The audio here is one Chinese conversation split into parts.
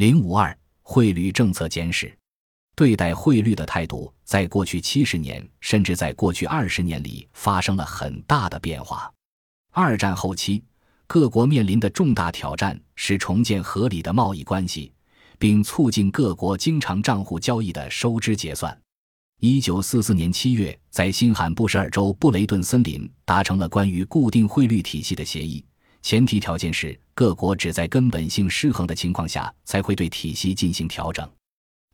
零五二汇率政策简史，对待汇率的态度，在过去七十年，甚至在过去二十年里，发生了很大的变化。二战后期，各国面临的重大挑战是重建合理的贸易关系，并促进各国经常账户交易的收支结算。一九四四年七月，在新罕布什尔州布雷顿森林达成了关于固定汇率体系的协议，前提条件是各国只在根本性失衡的情况下才会对体系进行调整。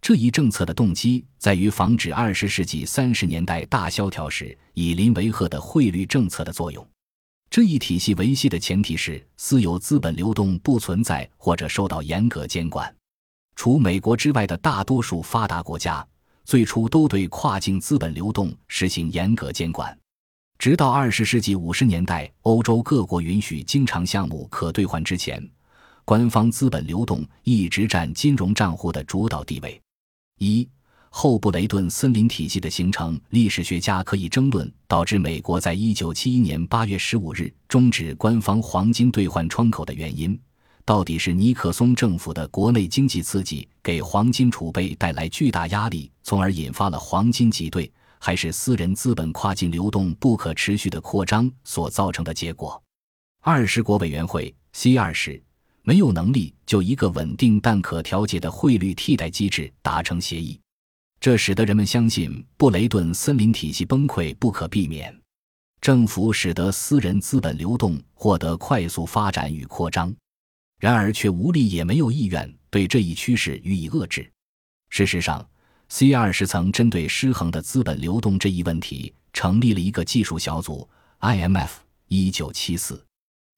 这一政策的动机在于防止二十世纪三十年代大萧条时以邻为壑的汇率政策的作用。这一体系维系的前提是私有资本流动不存在或者受到严格监管。除美国之外的大多数发达国家最初都对跨境资本流动实行严格监管，直到二十世纪五十年代，欧洲各国允许经常项目可兑换之前，官方资本流动一直占金融账户的主导地位。一后布雷顿森林体系的形成，历史学家可以争论导致美国在一九七一年八月十五日终止官方黄金兑换窗口的原因，到底是尼克松政府的国内经济刺激给黄金储备带来巨大压力，从而引发了黄金挤兑，还是私人资本跨境流动不可持续的扩张所造成的结果？二十国委员会 （C 二十）没有能力就一个稳定但可调节的汇率替代机制达成协议。这使得人们相信布雷顿森林体系崩溃不可避免。政府使得私人资本流动获得快速发展与扩张，然而却无力也没有意愿对这一趋势予以遏制。事实上，C 二十曾针对失衡的资本流动这一问题成立了一个技术小组 （IMF）。一九七四，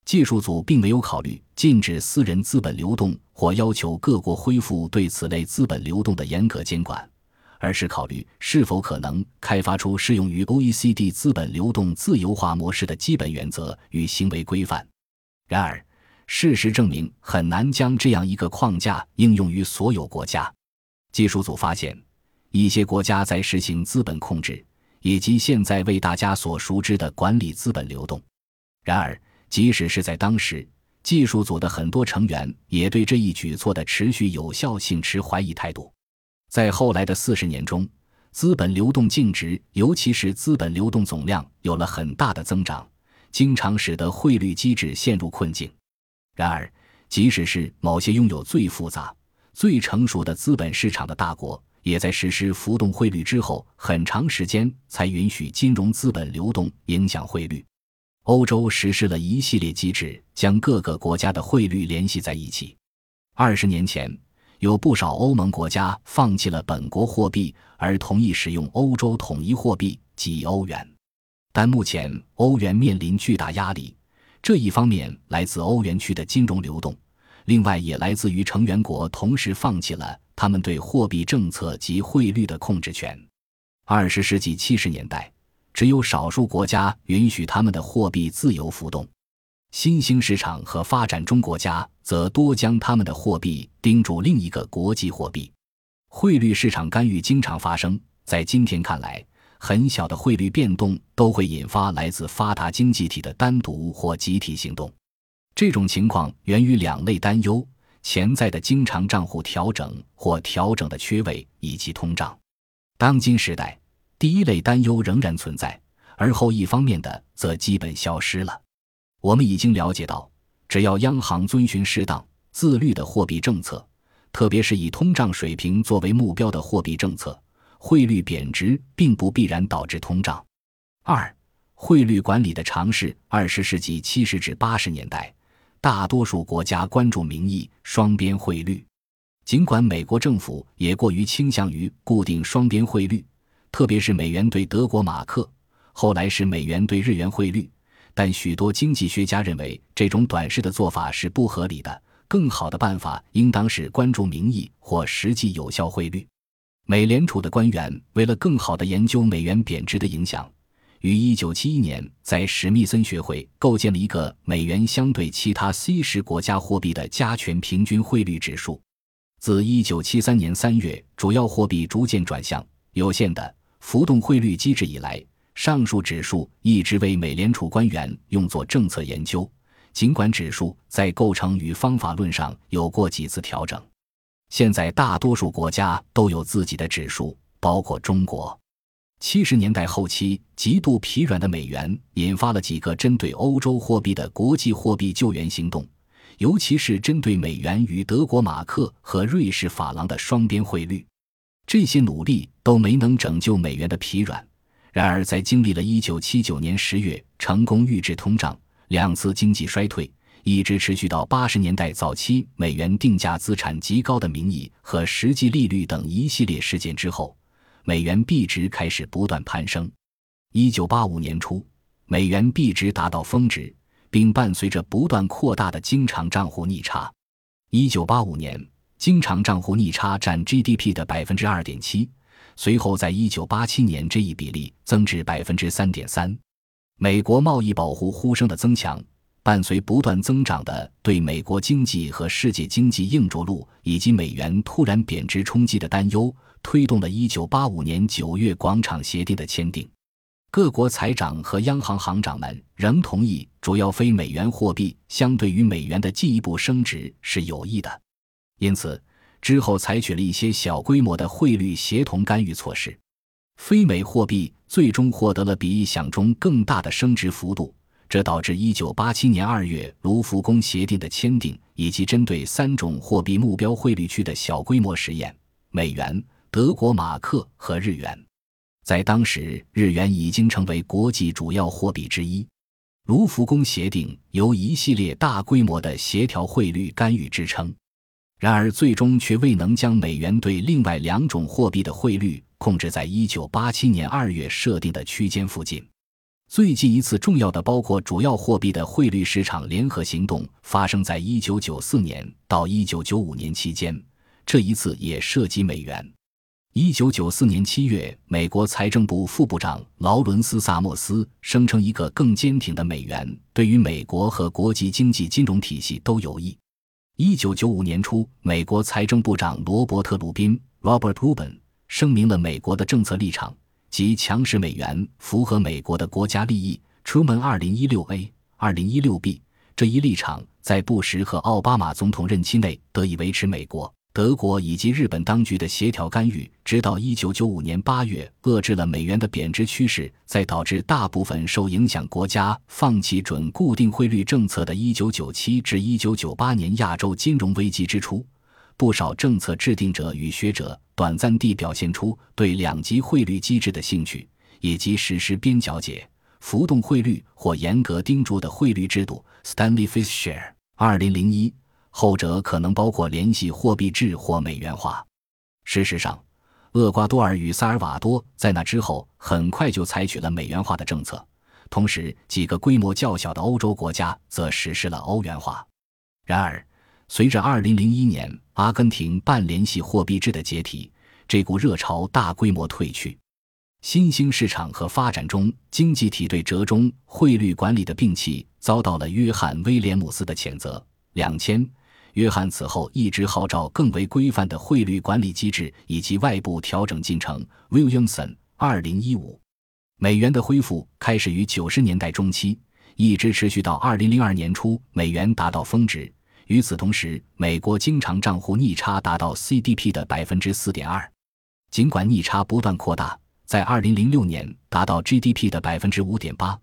技术组并没有考虑禁止私人资本流动或要求各国恢复对此类资本流动的严格监管。而是考虑是否可能开发出适用于 OECD 资本流动自由化模式的基本原则与行为规范。然而，事实证明很难将这样一个框架应用于所有国家。技术组发现，一些国家在实行资本控制，以及现在为大家所熟知的管理资本流动。然而，即使是在当时，技术组的很多成员也对这一举措的持续有效性持怀疑态度。在后来的四十年中，资本流动净值，尤其是资本流动总量，有了很大的增长，经常使得汇率机制陷入困境。然而，即使是某些拥有最复杂、最成熟的资本市场的大国，也在实施浮动汇率之后很长时间才允许金融资本流动影响汇率。欧洲实施了一系列机制，将各个国家的汇率联系在一起。二十年前。有不少欧盟国家放弃了本国货币，而同意使用欧洲统一货币即欧元。但目前欧元面临巨大压力，这一方面来自欧元区的金融流动，另外也来自于成员国同时放弃了他们对货币政策及汇率的控制权。二十世纪七十年代，只有少数国家允许他们的货币自由浮动。新兴市场和发展中国家则多将他们的货币盯住另一个国际货币，汇率市场干预经常发生。在今天看来，很小的汇率变动都会引发来自发达经济体的单独或集体行动。这种情况源于两类担忧：潜在的经常账户调整或调整的缺位，以及通胀。当今时代，第一类担忧仍然存在，而后一方面的则基本消失了。我们已经了解到，只要央行遵循适当、自律的货币政策，特别是以通胀水平作为目标的货币政策，汇率贬值并不必然导致通胀。二、汇率管理的尝试。二十世纪七十至八十年代，大多数国家关注名义双边汇率，尽管美国政府也过于倾向于固定双边汇率，特别是美元对德国马克，后来是美元对日元汇率。但许多经济学家认为，这种短视的做法是不合理的。更好的办法应当是关注名义或实际有效汇率。美联储的官员为了更好地研究美元贬值的影响，于1971年在史密森学会构建了一个美元相对其他 C 十国家货币的加权平均汇率指数。自1973年3月主要货币逐渐转向有限的浮动汇率机制以来。上述指数一直为美联储官员用作政策研究，尽管指数在构成与方法论上有过几次调整。现在大多数国家都有自己的指数，包括中国。七十年代后期，极度疲软的美元引发了几个针对欧洲货币的国际货币救援行动，尤其是针对美元与德国马克和瑞士法郎的双边汇率。这些努力都没能拯救美元的疲软。然而，在经历了一九七九年十月成功预制通胀、两次经济衰退，一直持续到八十年代早期美元定价资产极高的名义和实际利率等一系列事件之后。美元币值开始不断攀升。一九八五年初，美元币值达到峰值，并伴随着不断扩大的经常账户逆差。一九八五年，经常账户逆差占 GDP 的百分之二点七，随后在一九八七年，这一比例增至百分之三点三。美国贸易保护呼声的增强，伴随不断增长的对美国经济和世界经济硬着陆以及美元突然贬值冲击的担忧。推动了1985年9月广场协定的签订，各国财长和央行行长们仍同意，主要非美元货币相对于美元的进一步升值是有益的。因此，之后采取了一些小规模的汇率协同干预措施，非美货币最终获得了比意想中更大的升值幅度，这导致1987年2月卢浮宫协定的签订，以及针对三种货币目标汇率区的小规模实验：美元。德国马克和日元，在当时，日元已经成为国际主要货币之一。卢浮宫协定由一系列大规模的协调汇率干预支撑，然而最终却未能将美元对另外两种货币的汇率控制在1987年2月设定的区间附近。最近一次重要的包括主要货币的汇率市场联合行动发生在1994年到1995年期间，这一次也涉及美元。一九九四年七月，美国财政部副部长劳伦斯·萨默斯声称，一个更坚挺的美元对于美国和国际经济金融体系都有益。一九九五年初，美国财政部长罗伯特·鲁宾 （Robert Rubin） 声明了美国的政策立场，即强势美元符合美国的国家利益。Truman 二零一六 A、二零一六 B 这一立场在布什和奥巴马总统任期内得以维持。美国。德国以及日本当局的协调干预，直到一九九五年八月，遏制了美元的贬值趋势，在导致大部分受影响国家放弃准固定汇率政策的一九九七至一九九八年亚洲金融危机之初，不少政策制定者与学者短暂地表现出对两级汇率机制的兴趣，以及实施边角解、浮动汇率或严格盯住的汇率制度。Stanley Fischer，二零零一。后者可能包括联系货币制或美元化。事实上，厄瓜多尔与萨尔瓦多在那之后很快就采取了美元化的政策，同时几个规模较小的欧洲国家则实施了欧元化。然而，随着2001年阿根廷半联系货币制的解体，这股热潮大规模退去。新兴市场和发展中经济体对折中汇率管理的摒弃遭到了约翰·威廉姆斯的谴责。两千。约翰此后一直号召更为规范的汇率管理机制以及外部调整进程。Williamson，二零一五，美元的恢复开始于九十年代中期，一直持续到二零零二年初，美元达到峰值。与此同时，美国经常账户逆差达到 CDP 的百分之四点二。尽管逆差不断扩大，在二零零六年达到 GDP 的百分之五点八，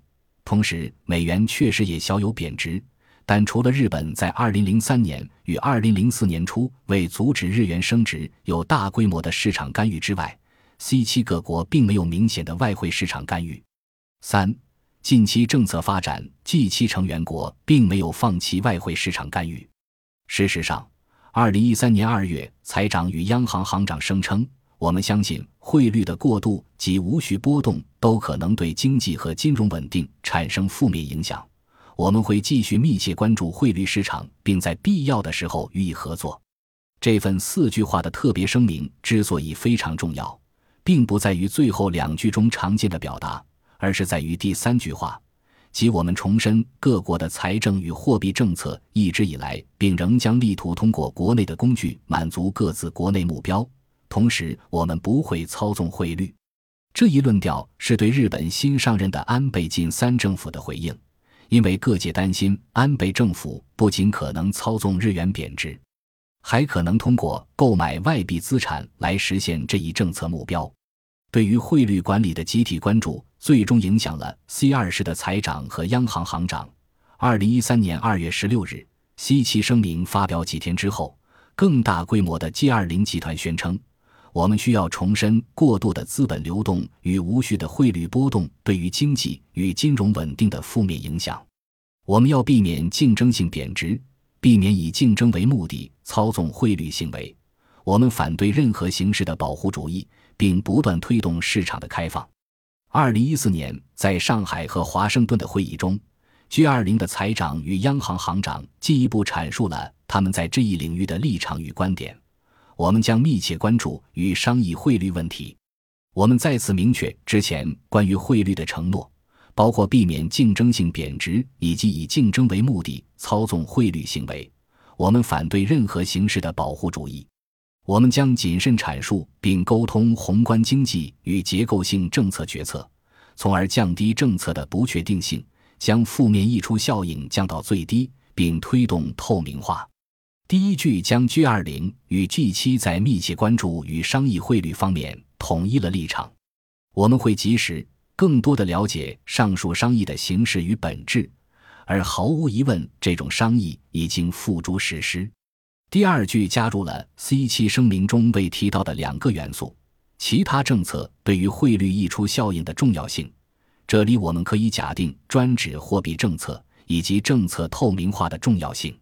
同时美元确实也小有贬值。但除了日本在2003年与2004年初为阻止日元升值有大规模的市场干预之外，C7 各国并没有明显的外汇市场干预。三、近期政策发展，G7 成员国并没有放弃外汇市场干预。事实上，2013年2月，财长与央行行长声称：“我们相信汇率的过度及无序波动都可能对经济和金融稳定产生负面影响。”我们会继续密切关注汇率市场，并在必要的时候予以合作。这份四句话的特别声明之所以非常重要，并不在于最后两句中常见的表达，而是在于第三句话，即我们重申各国的财政与货币政策一直以来，并仍将力图通过国内的工具满足各自国内目标。同时，我们不会操纵汇率。这一论调是对日本新上任的安倍晋三政府的回应。因为各界担心安倍政府不仅可能操纵日元贬值，还可能通过购买外币资产来实现这一政策目标。对于汇率管理的集体关注，最终影响了 C 二十的财长和央行行长。二零一三年二月十六日，C 七声明发表几天之后，更大规模的 G 二零集团宣称。我们需要重申过度的资本流动与无序的汇率波动对于经济与金融稳定的负面影响。我们要避免竞争性贬值，避免以竞争为目的操纵汇率行为。我们反对任何形式的保护主义，并不断推动市场的开放。二零一四年在上海和华盛顿的会议中，G 二零的财长与央行行长进一步阐述了他们在这一领域的立场与观点。我们将密切关注与商议汇率问题。我们再次明确之前关于汇率的承诺，包括避免竞争性贬值以及以竞争为目的操纵汇率行为。我们反对任何形式的保护主义。我们将谨慎阐述并沟通宏观经济与结构性政策决策，从而降低政策的不确定性，将负面溢出效应降到最低，并推动透明化。第一句将 G 二零与 G 七在密切关注与商议汇率方面统一了立场。我们会及时、更多的了解上述商议的形式与本质，而毫无疑问，这种商议已经付诸实施。第二句加入了 C 七声明中未提到的两个元素：其他政策对于汇率溢出效应的重要性。这里我们可以假定专指货币政策以及政策透明化的重要性。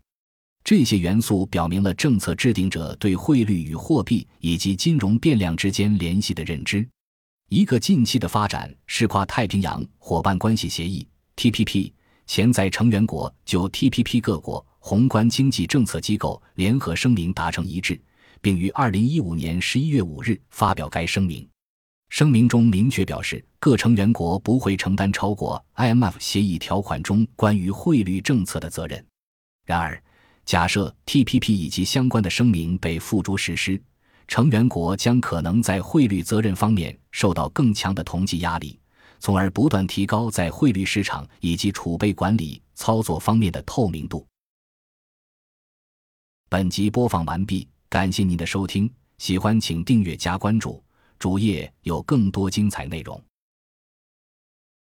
这些元素表明了政策制定者对汇率与货币以及金融变量之间联系的认知。一个近期的发展是跨太平洋伙伴关系协议 （TPP），潜在成员国就 TPP 各国宏观经济政策机构联合声明达成一致，并于二零一五年十一月五日发表该声明。声明中明确表示，各成员国不会承担超过 IMF 协议条款中关于汇率政策的责任。然而，假设 TPP 以及相关的声明被付诸实施，成员国将可能在汇率责任方面受到更强的统计压力，从而不断提高在汇率市场以及储备管理操作方面的透明度。本集播放完毕，感谢您的收听，喜欢请订阅加关注，主页有更多精彩内容。